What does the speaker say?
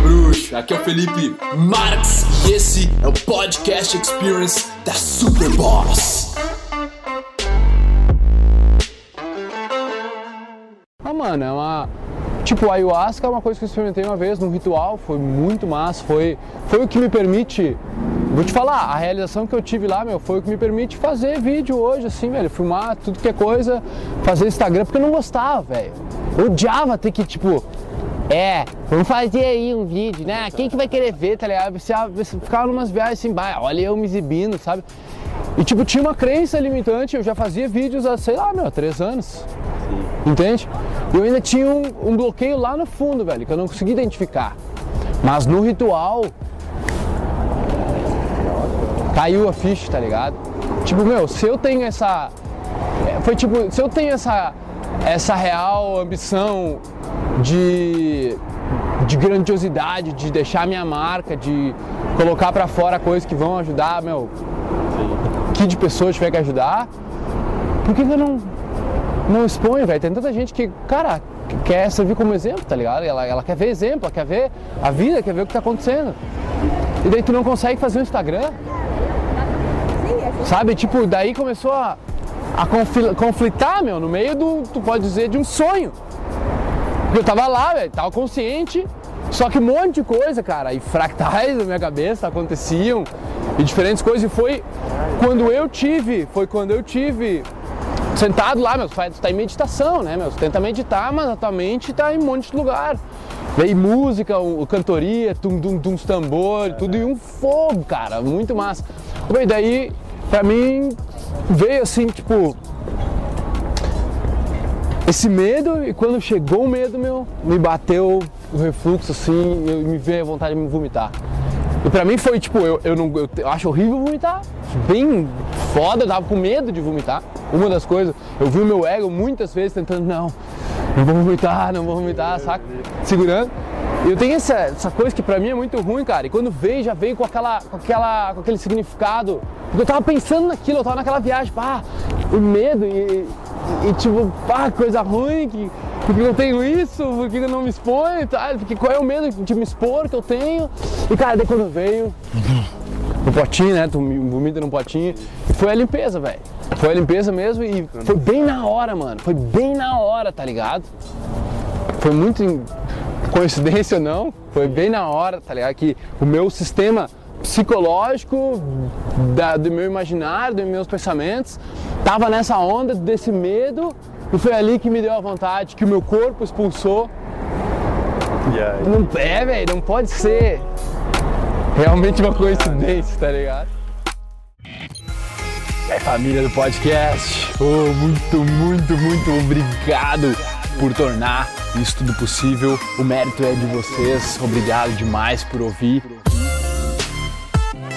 bruxo? Aqui é o Felipe Marx e esse é o Podcast Experience da Super Boss. Ah, mano, é uma. Tipo, ayahuasca é uma coisa que eu experimentei uma vez num ritual, foi muito massa, foi, foi o que me permite. Vou te falar, a realização que eu tive lá, meu, foi o que me permite fazer vídeo hoje, assim, velho, filmar tudo que é coisa, fazer Instagram, porque eu não gostava, velho. Odiava ter que, tipo, é, vamos fazer aí um vídeo, né? Quem que vai querer ver, tá ligado? Você ficava numas viagens assim, bah, olha eu me exibindo, sabe? E tipo, tinha uma crença limitante, eu já fazia vídeos há, sei lá, meu, três anos. Sim. Entende? E eu ainda tinha um, um bloqueio lá no fundo, velho, que eu não conseguia identificar. Mas no ritual, caiu a ficha, tá ligado? Tipo, meu, se eu tenho essa. É, foi tipo, se eu tenho essa, essa real ambição de, de grandiosidade, de deixar minha marca, de colocar para fora coisas que vão ajudar, meu, que de pessoas tiver que ajudar, por que, eu não, não exponho, velho? Tem tanta gente que, cara, quer servir como exemplo, tá ligado? Ela, ela quer ver exemplo, ela quer ver a vida, quer ver o que tá acontecendo. E daí tu não consegue fazer um Instagram. Sabe, tipo, daí começou a, a conflitar, meu, no meio do, tu pode dizer, de um sonho. Eu tava lá, velho, tava consciente, só que um monte de coisa, cara, e fractais na minha cabeça aconteciam, e diferentes coisas, e foi quando eu tive, foi quando eu tive sentado lá, meu, tu tá em meditação, né, meu, tu tenta meditar, mas a tua mente tá em um monte de lugar. Veio música, o, cantoria, tum, tum, tum, tambor, tudo em um fogo, cara, muito massa. E daí, pra mim, veio assim, tipo, esse medo e quando chegou o medo, meu, me bateu o refluxo assim, eu, me veio a vontade de me vomitar. E pra mim foi tipo, eu, eu não eu acho horrível vomitar, bem foda, eu tava com medo de vomitar. Uma das coisas, eu vi o meu ego muitas vezes tentando, não, não vou vomitar, não vou vomitar, saca? Segurando. E eu tenho essa, essa coisa que pra mim é muito ruim, cara. E quando veio, já veio com, aquela, com, aquela, com aquele significado. Porque eu tava pensando naquilo, eu tava naquela viagem, pá, o medo e, e tipo, pá, coisa ruim, que, porque eu tenho isso, porque eu não me exponho, tá? Porque qual é o medo de me expor que eu tenho? E cara, daí quando veio, no potinho, né? Tu vomita no potinho, foi a limpeza, velho. Foi a limpeza mesmo e foi bem na hora, mano. Foi bem na hora, tá ligado? Foi muito coincidência ou não, foi bem na hora, tá ligado? Que o meu sistema psicológico, da, do meu imaginário, dos meus pensamentos, tava nessa onda desse medo e foi ali que me deu a vontade, que o meu corpo expulsou. Yeah. Não é, velho, não pode ser realmente uma coincidência, tá ligado? É família do podcast, oh, muito, muito, muito obrigado por tornar isso tudo possível. O mérito é de vocês. Obrigado demais por ouvir